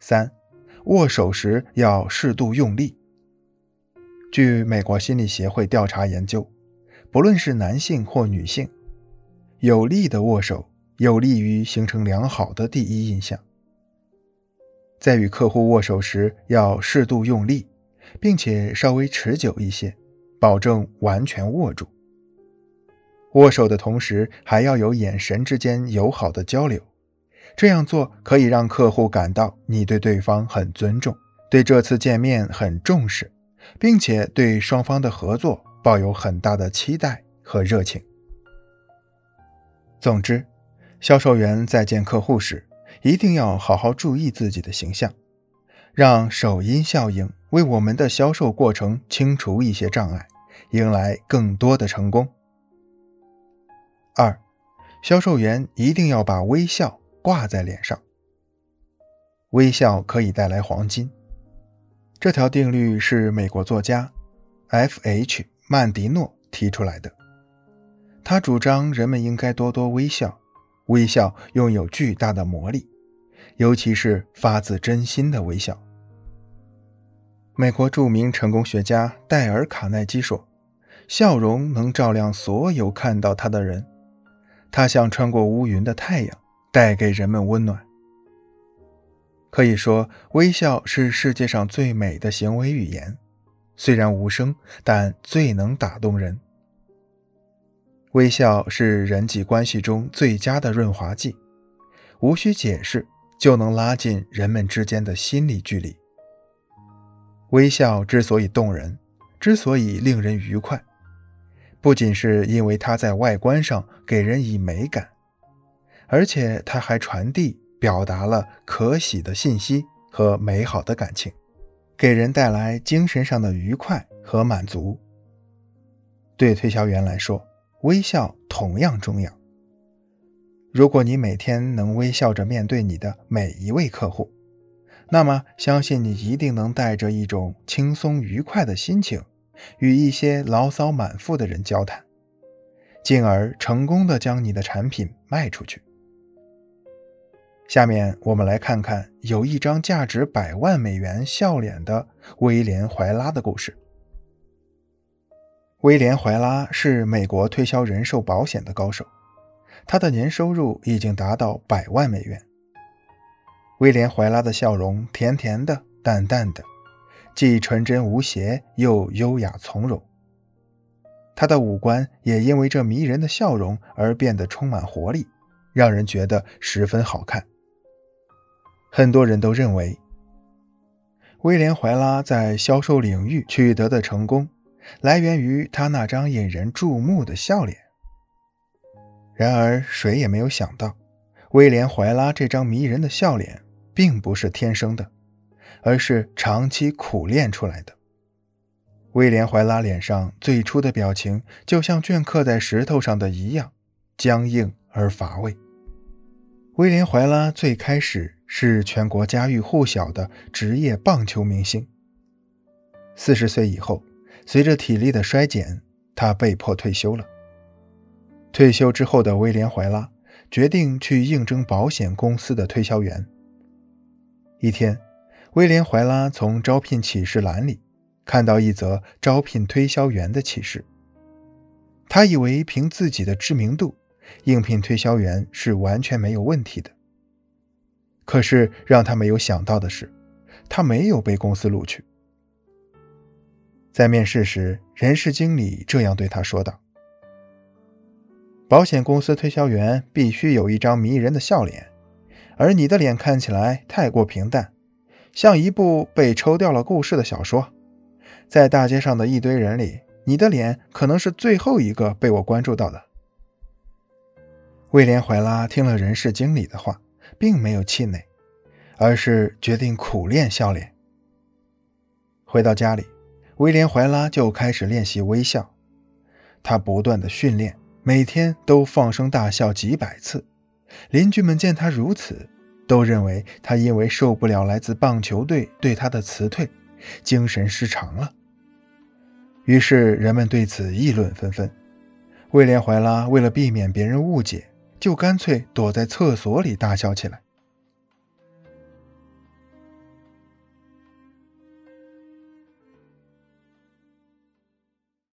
三，握手时要适度用力。据美国心理协会调查研究，不论是男性或女性，有力的握手有利于形成良好的第一印象。在与客户握手时要适度用力，并且稍微持久一些，保证完全握住。握手的同时还要有眼神之间友好的交流，这样做可以让客户感到你对对方很尊重，对这次见面很重视。并且对双方的合作抱有很大的期待和热情。总之，销售员在见客户时，一定要好好注意自己的形象，让首因效应为我们的销售过程清除一些障碍，迎来更多的成功。二，销售员一定要把微笑挂在脸上，微笑可以带来黄金。这条定律是美国作家 F.H. 曼迪诺提出来的。他主张人们应该多多微笑，微笑拥有巨大的魔力，尤其是发自真心的微笑。美国著名成功学家戴尔·卡耐基说：“笑容能照亮所有看到他的人，他像穿过乌云的太阳，带给人们温暖。”可以说，微笑是世界上最美的行为语言，虽然无声，但最能打动人。微笑是人际关系中最佳的润滑剂，无需解释就能拉近人们之间的心理距离。微笑之所以动人，之所以令人愉快，不仅是因为它在外观上给人以美感，而且他还传递。表达了可喜的信息和美好的感情，给人带来精神上的愉快和满足。对推销员来说，微笑同样重要。如果你每天能微笑着面对你的每一位客户，那么相信你一定能带着一种轻松愉快的心情，与一些牢骚满腹的人交谈，进而成功的将你的产品卖出去。下面我们来看看有一张价值百万美元笑脸的威廉·怀拉的故事。威廉·怀拉是美国推销人寿保险的高手，他的年收入已经达到百万美元。威廉·怀拉的笑容甜甜的、淡淡的，既纯真无邪又优雅从容。他的五官也因为这迷人的笑容而变得充满活力，让人觉得十分好看。很多人都认为，威廉·怀拉在销售领域取得的成功，来源于他那张引人注目的笑脸。然而，谁也没有想到，威廉·怀拉这张迷人的笑脸并不是天生的，而是长期苦练出来的。威廉·怀拉脸上最初的表情，就像镌刻在石头上的一样，僵硬而乏味。威廉·怀拉最开始是全国家喻户晓的职业棒球明星。四十岁以后，随着体力的衰减，他被迫退休了。退休之后的威廉·怀拉决定去应征保险公司的推销员。一天，威廉·怀拉从招聘启事栏里看到一则招聘推销员的启事，他以为凭自己的知名度。应聘推销员是完全没有问题的。可是让他没有想到的是，他没有被公司录取。在面试时，人事经理这样对他说道：“保险公司推销员必须有一张迷人的笑脸，而你的脸看起来太过平淡，像一部被抽掉了故事的小说。在大街上的一堆人里，你的脸可能是最后一个被我关注到的。”威廉·怀拉听了人事经理的话，并没有气馁，而是决定苦练笑脸。回到家里，威廉·怀拉就开始练习微笑。他不断的训练，每天都放声大笑几百次。邻居们见他如此，都认为他因为受不了来自棒球队对他的辞退，精神失常了。于是人们对此议论纷纷。威廉·怀拉为了避免别人误解，就干脆躲在厕所里大笑起来。